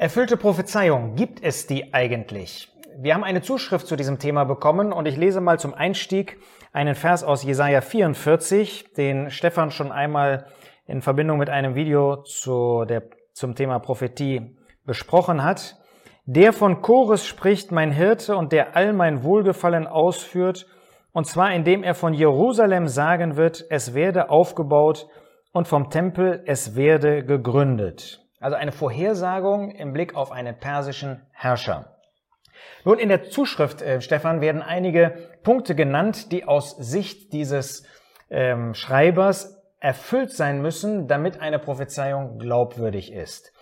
Erfüllte Prophezeiung, gibt es die eigentlich? Wir haben eine Zuschrift zu diesem Thema bekommen und ich lese mal zum Einstieg einen Vers aus Jesaja 44, den Stefan schon einmal in Verbindung mit einem Video zu der, zum Thema Prophetie besprochen hat. Der von Chores spricht, mein Hirte, und der all mein Wohlgefallen ausführt, und zwar indem er von Jerusalem sagen wird, es werde aufgebaut, und vom Tempel, es werde gegründet. Also eine Vorhersagung im Blick auf einen persischen Herrscher. Nun, in der Zuschrift, äh, Stefan, werden einige Punkte genannt, die aus Sicht dieses ähm, Schreibers erfüllt sein müssen, damit eine Prophezeiung glaubwürdig ist.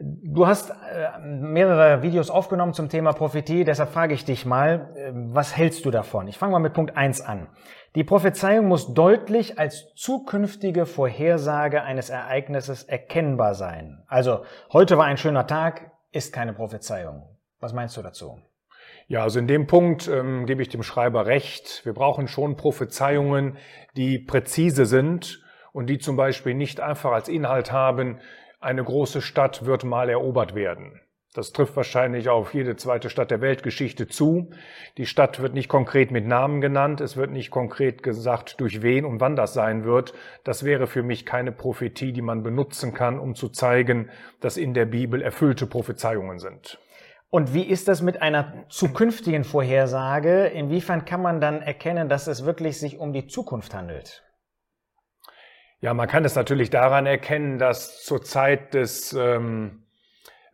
Du hast äh, mehrere Videos aufgenommen zum Thema Prophetie, deshalb frage ich dich mal, äh, was hältst du davon? Ich fange mal mit Punkt eins an. Die Prophezeiung muss deutlich als zukünftige Vorhersage eines Ereignisses erkennbar sein. Also, heute war ein schöner Tag, ist keine Prophezeiung. Was meinst du dazu? Ja, also in dem Punkt ähm, gebe ich dem Schreiber recht. Wir brauchen schon Prophezeiungen, die präzise sind und die zum Beispiel nicht einfach als Inhalt haben, eine große Stadt wird mal erobert werden. Das trifft wahrscheinlich auf jede zweite Stadt der Weltgeschichte zu. Die Stadt wird nicht konkret mit Namen genannt, es wird nicht konkret gesagt, durch wen und wann das sein wird. Das wäre für mich keine Prophetie, die man benutzen kann, um zu zeigen, dass in der Bibel erfüllte Prophezeiungen sind. Und wie ist das mit einer zukünftigen Vorhersage? Inwiefern kann man dann erkennen, dass es wirklich sich um die Zukunft handelt? Ja, man kann es natürlich daran erkennen, dass zur Zeit des, ähm,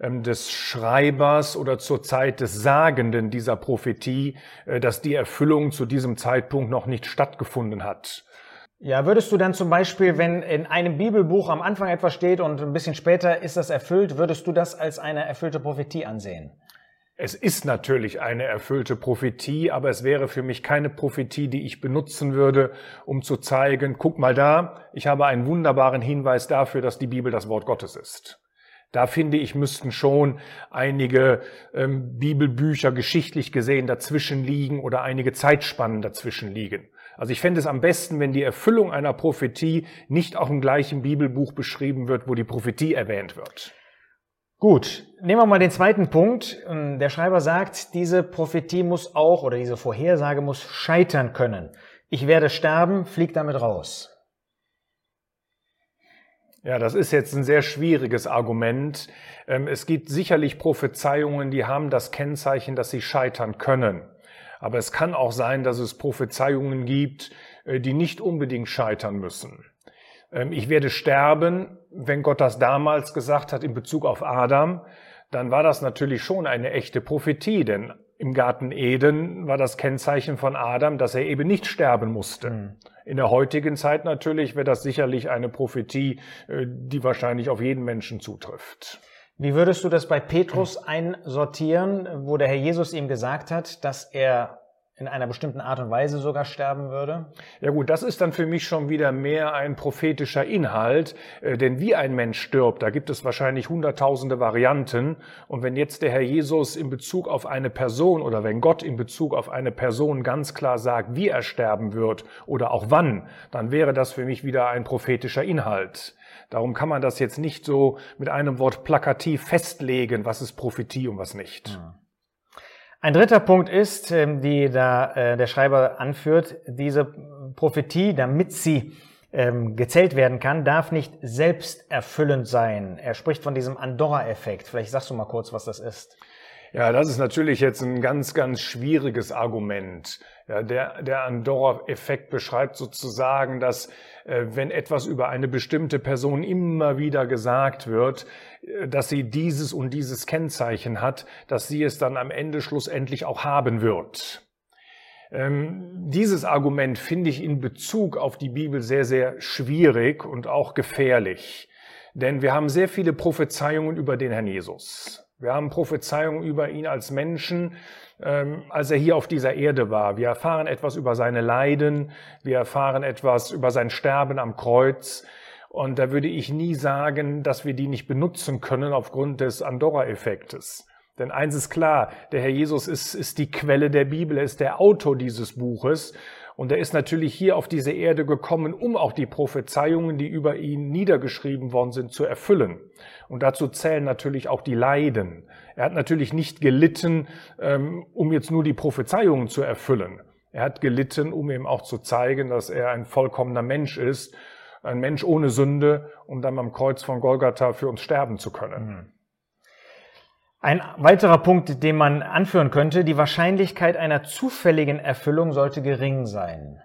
ähm, des Schreibers oder zur Zeit des Sagenden dieser Prophetie, äh, dass die Erfüllung zu diesem Zeitpunkt noch nicht stattgefunden hat. Ja, würdest du dann zum Beispiel, wenn in einem Bibelbuch am Anfang etwas steht und ein bisschen später ist das erfüllt, würdest du das als eine erfüllte Prophetie ansehen? Es ist natürlich eine erfüllte Prophetie, aber es wäre für mich keine Prophetie, die ich benutzen würde, um zu zeigen, guck mal da, ich habe einen wunderbaren Hinweis dafür, dass die Bibel das Wort Gottes ist. Da finde ich, müssten schon einige ähm, Bibelbücher geschichtlich gesehen dazwischen liegen oder einige Zeitspannen dazwischen liegen. Also ich fände es am besten, wenn die Erfüllung einer Prophetie nicht auch im gleichen Bibelbuch beschrieben wird, wo die Prophetie erwähnt wird. Gut, nehmen wir mal den zweiten Punkt. Ähm, der Schreiber sagt, diese Prophetie muss auch oder diese Vorhersage muss scheitern können. Ich werde sterben, flieg damit raus. Ja, das ist jetzt ein sehr schwieriges Argument. Ähm, es gibt sicherlich Prophezeiungen, die haben das Kennzeichen, dass sie scheitern können. Aber es kann auch sein, dass es Prophezeiungen gibt, äh, die nicht unbedingt scheitern müssen. Ähm, ich werde sterben, wenn Gott das damals gesagt hat in Bezug auf Adam, dann war das natürlich schon eine echte Prophetie, denn im Garten Eden war das Kennzeichen von Adam, dass er eben nicht sterben musste. Mhm. In der heutigen Zeit natürlich wäre das sicherlich eine Prophetie, äh, die wahrscheinlich auf jeden Menschen zutrifft. Wie würdest du das bei Petrus einsortieren, wo der Herr Jesus ihm gesagt hat, dass er in einer bestimmten Art und Weise sogar sterben würde? Ja gut, das ist dann für mich schon wieder mehr ein prophetischer Inhalt, äh, denn wie ein Mensch stirbt, da gibt es wahrscheinlich hunderttausende Varianten. Und wenn jetzt der Herr Jesus in Bezug auf eine Person oder wenn Gott in Bezug auf eine Person ganz klar sagt, wie er sterben wird oder auch wann, dann wäre das für mich wieder ein prophetischer Inhalt. Darum kann man das jetzt nicht so mit einem Wort plakativ festlegen, was ist Prophetie und was nicht. Ja. Ein dritter Punkt ist, ähm, die da äh, der Schreiber anführt, diese Prophetie, damit sie ähm, gezählt werden kann, darf nicht selbsterfüllend sein. Er spricht von diesem Andorra-Effekt. Vielleicht sagst du mal kurz, was das ist. Ja, das ist natürlich jetzt ein ganz, ganz schwieriges Argument. Ja, der, der Andorra-Effekt beschreibt sozusagen, dass äh, wenn etwas über eine bestimmte Person immer wieder gesagt wird, äh, dass sie dieses und dieses Kennzeichen hat, dass sie es dann am Ende schlussendlich auch haben wird. Ähm, dieses Argument finde ich in Bezug auf die Bibel sehr, sehr schwierig und auch gefährlich. Denn wir haben sehr viele Prophezeiungen über den Herrn Jesus. Wir haben Prophezeiungen über ihn als Menschen, ähm, als er hier auf dieser Erde war. Wir erfahren etwas über seine Leiden, wir erfahren etwas über sein Sterben am Kreuz. Und da würde ich nie sagen, dass wir die nicht benutzen können aufgrund des Andorra-Effektes. Denn eins ist klar, der Herr Jesus ist, ist die Quelle der Bibel, er ist der Autor dieses Buches. Und er ist natürlich hier auf diese Erde gekommen, um auch die Prophezeiungen, die über ihn niedergeschrieben worden sind, zu erfüllen. Und dazu zählen natürlich auch die Leiden. Er hat natürlich nicht gelitten, ähm, um jetzt nur die Prophezeiungen zu erfüllen. Er hat gelitten, um ihm auch zu zeigen, dass er ein vollkommener Mensch ist, ein Mensch ohne Sünde, um dann am Kreuz von Golgatha für uns sterben zu können. Mhm. Ein weiterer Punkt, den man anführen könnte, die Wahrscheinlichkeit einer zufälligen Erfüllung sollte gering sein.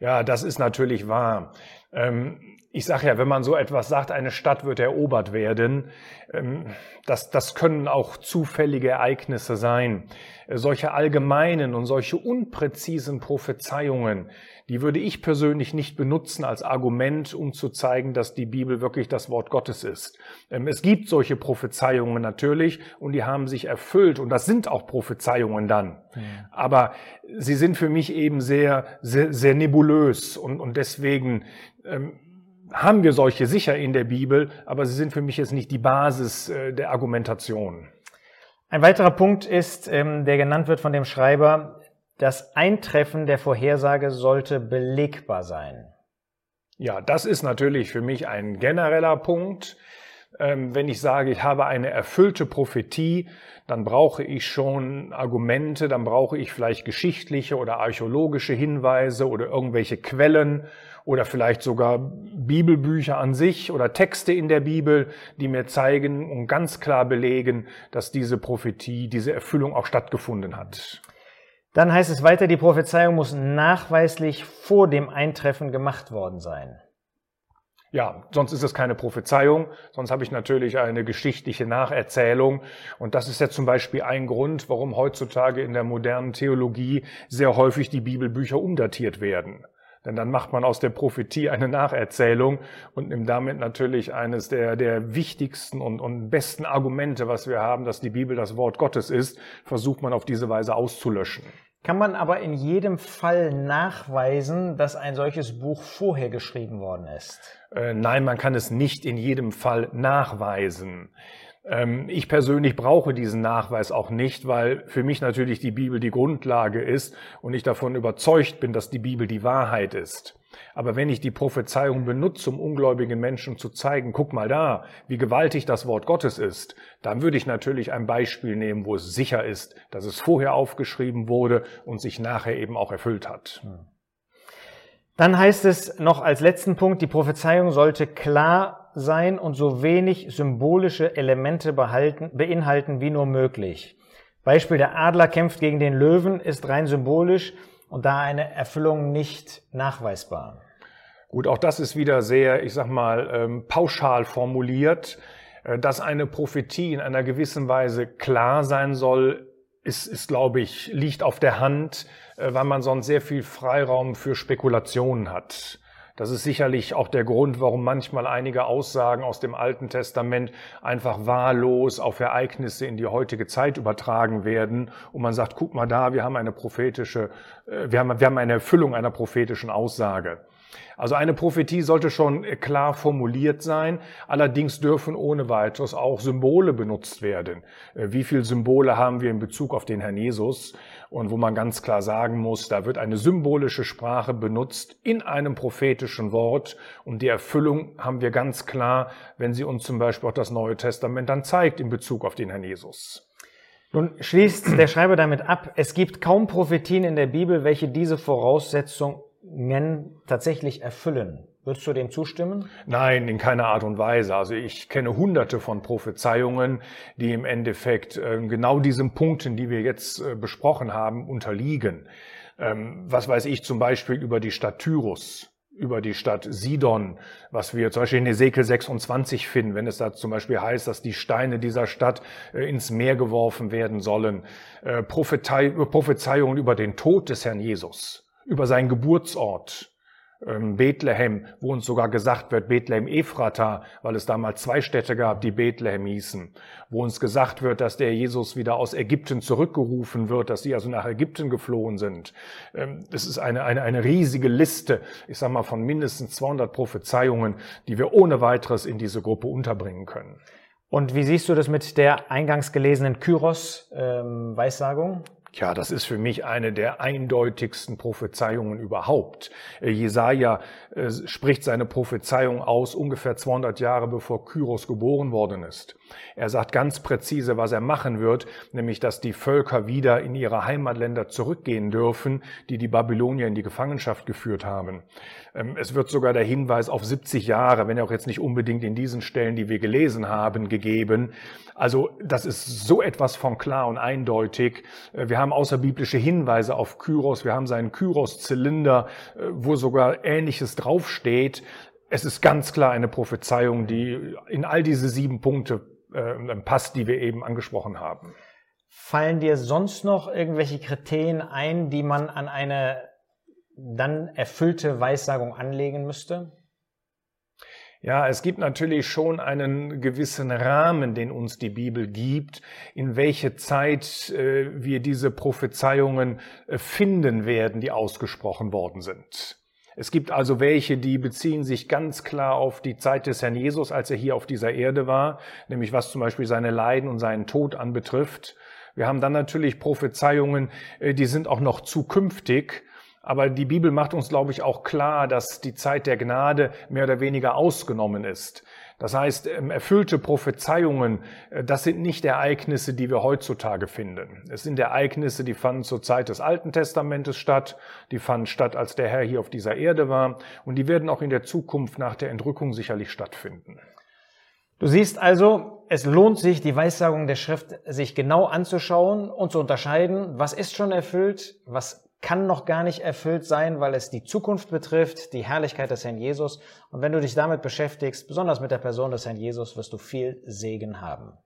Ja, das ist natürlich wahr. Ähm, ich sage ja, wenn man so etwas sagt, eine Stadt wird erobert werden, ähm, das, das können auch zufällige Ereignisse sein. Äh, solche allgemeinen und solche unpräzisen Prophezeiungen, die würde ich persönlich nicht benutzen als Argument, um zu zeigen, dass die Bibel wirklich das Wort Gottes ist. Ähm, es gibt solche Prophezeiungen natürlich und die haben sich erfüllt und das sind auch Prophezeiungen dann. Ja. Aber sie sind für mich eben sehr, sehr, sehr nebulös und, und deswegen haben wir solche sicher in der Bibel, aber sie sind für mich jetzt nicht die Basis äh, der Argumentation. Ein weiterer Punkt ist, ähm, der genannt wird von dem Schreiber, das Eintreffen der Vorhersage sollte belegbar sein. Ja, das ist natürlich für mich ein genereller Punkt. Ähm, wenn ich sage, ich habe eine erfüllte Prophetie, dann brauche ich schon Argumente, dann brauche ich vielleicht geschichtliche oder archäologische Hinweise oder irgendwelche Quellen oder vielleicht sogar Bibelbücher an sich oder Texte in der Bibel, die mir zeigen und ganz klar belegen, dass diese Prophetie, diese Erfüllung auch stattgefunden hat. Dann heißt es weiter, die Prophezeiung muss nachweislich vor dem Eintreffen gemacht worden sein. Ja, sonst ist es keine Prophezeiung, sonst habe ich natürlich eine geschichtliche Nacherzählung. Und das ist ja zum Beispiel ein Grund, warum heutzutage in der modernen Theologie sehr häufig die Bibelbücher umdatiert werden. Denn dann macht man aus der Prophetie eine Nacherzählung und nimmt damit natürlich eines der, der wichtigsten und, und besten Argumente, was wir haben, dass die Bibel das Wort Gottes ist, versucht man auf diese Weise auszulöschen. Kann man aber in jedem Fall nachweisen, dass ein solches Buch vorher geschrieben worden ist? Äh, nein, man kann es nicht in jedem Fall nachweisen. Ähm, ich persönlich brauche diesen Nachweis auch nicht, weil für mich natürlich die Bibel die Grundlage ist und ich davon überzeugt bin, dass die Bibel die Wahrheit ist. Aber wenn ich die Prophezeiung benutze, um ungläubigen Menschen zu zeigen, guck mal da, wie gewaltig das Wort Gottes ist, dann würde ich natürlich ein Beispiel nehmen, wo es sicher ist, dass es vorher aufgeschrieben wurde und sich nachher eben auch erfüllt hat. Dann heißt es noch als letzten Punkt, die Prophezeiung sollte klar sein und so wenig symbolische Elemente behalten, beinhalten wie nur möglich. Beispiel der Adler kämpft gegen den Löwen ist rein symbolisch und da eine Erfüllung nicht nachweisbar. Gut, auch das ist wieder sehr, ich sag mal, ähm, pauschal formuliert. Äh, dass eine Prophetie in einer gewissen Weise klar sein soll, ist, ist glaube ich, liegt auf der Hand. Äh, weil man sonst sehr viel Freiraum für Spekulationen hat. Das ist sicherlich auch der Grund, warum manchmal einige Aussagen aus dem Alten Testament einfach wahllos auf Ereignisse in die heutige Zeit übertragen werden und man sagt, guck mal da, wir haben eine prophetische, äh, wir haben, wir haben eine Erfüllung einer prophetischen Aussage. Also eine Prophetie sollte schon klar formuliert sein, allerdings dürfen ohne weiteres auch Symbole benutzt werden. Äh, wie viele Symbole haben wir in Bezug auf den Herrn Jesus? Und wo man ganz klar sagen muss, da wird eine symbolische Sprache benutzt in einem prophetischen Wort und die Erfüllung haben wir ganz klar, wenn sie uns zum Beispiel auch das Neue Testament dann zeigt in Bezug auf den Herrn Jesus. Nun schließt der Schreiber damit ab, es gibt kaum Prophetien in der Bibel, welche diese Voraussetzung tatsächlich erfüllen. Würdest du dem zustimmen? Nein, in keiner Art und Weise. Also ich kenne hunderte von Prophezeiungen, die im Endeffekt äh, genau diesen Punkten, die wir jetzt äh, besprochen haben, unterliegen. Ähm, was weiß ich zum Beispiel über die Stadt Tyrus, über die Stadt Sidon, was wir zum Beispiel in Ezekiel 26 finden, wenn es da zum Beispiel heißt, dass die Steine dieser Stadt äh, ins Meer geworfen werden sollen. Prophezeiungen über den Tod des Herrn Jesus über seinen Geburtsort, ähm, Bethlehem, wo uns sogar gesagt wird, Bethlehem Ephrata, weil es damals zwei Städte gab, die Bethlehem hießen, wo uns gesagt wird, dass der Jesus wieder aus Ägypten zurückgerufen wird, dass sie also nach Ägypten geflohen sind. Ähm, das ist eine, eine, eine riesige Liste, ich sag mal, von mindestens 200 Prophezeiungen, die wir ohne weiteres in diese Gruppe unterbringen können. Und wie siehst du das mit der eingangs gelesenen Kyros-Weissagung? Ähm, Tja, das ist für mich eine der eindeutigsten Prophezeiungen überhaupt. Äh, Jesaja äh, spricht seine Prophezeiung aus ungefähr 200 Jahre bevor Kyros geboren worden ist. Er sagt ganz präzise, was er machen wird, nämlich, dass die Völker wieder in ihre Heimatländer zurückgehen dürfen, die die Babylonier in die Gefangenschaft geführt haben. Ähm, es wird sogar der Hinweis auf 70 Jahre, wenn auch jetzt nicht unbedingt in diesen Stellen, die wir gelesen haben, gegeben. Also das ist so etwas von klar und eindeutig. Äh, wir haben außerbiblische Hinweise auf Kyros. Wir haben seinen Kyros-Zylinder, äh, wo sogar Ähnliches draufsteht. Es ist ganz klar eine Prophezeiung, die in all diese sieben Punkte äh, passt, die wir eben angesprochen haben. Fallen dir sonst noch irgendwelche Kriterien ein, die man an eine dann erfüllte Weissagung anlegen müsste? Ja, es gibt natürlich schon einen gewissen Rahmen, den uns die Bibel gibt, in welche Zeit äh, wir diese Prophezeiungen äh, finden werden, die ausgesprochen worden sind. Es gibt also welche, die beziehen sich ganz klar auf die Zeit des Herrn Jesus, als er hier auf dieser Erde war, nämlich was zum Beispiel seine Leiden und seinen Tod anbetrifft. Wir haben dann natürlich Prophezeiungen, äh, die sind auch noch zukünftig, aber die Bibel macht uns, glaube ich, auch klar, dass die Zeit der Gnade mehr oder weniger ausgenommen ist. Das heißt, ähm, erfüllte Prophezeiungen, äh, das sind nicht Ereignisse, die wir heutzutage finden. Es sind Ereignisse, die fanden zur Zeit des Alten Testamentes statt, die fanden statt, als der Herr hier auf dieser Erde war und die werden auch in der Zukunft nach der Entrückung sicherlich stattfinden. Du siehst also, es lohnt sich, die Weissagung der Schrift sich genau anzuschauen und zu unterscheiden, was ist schon erfüllt, was kann noch gar nicht erfüllt sein, weil es die Zukunft betrifft, die Herrlichkeit des Herrn Jesus. Und wenn du dich damit beschäftigst, besonders mit der Person des Herrn Jesus, wirst du viel Segen haben.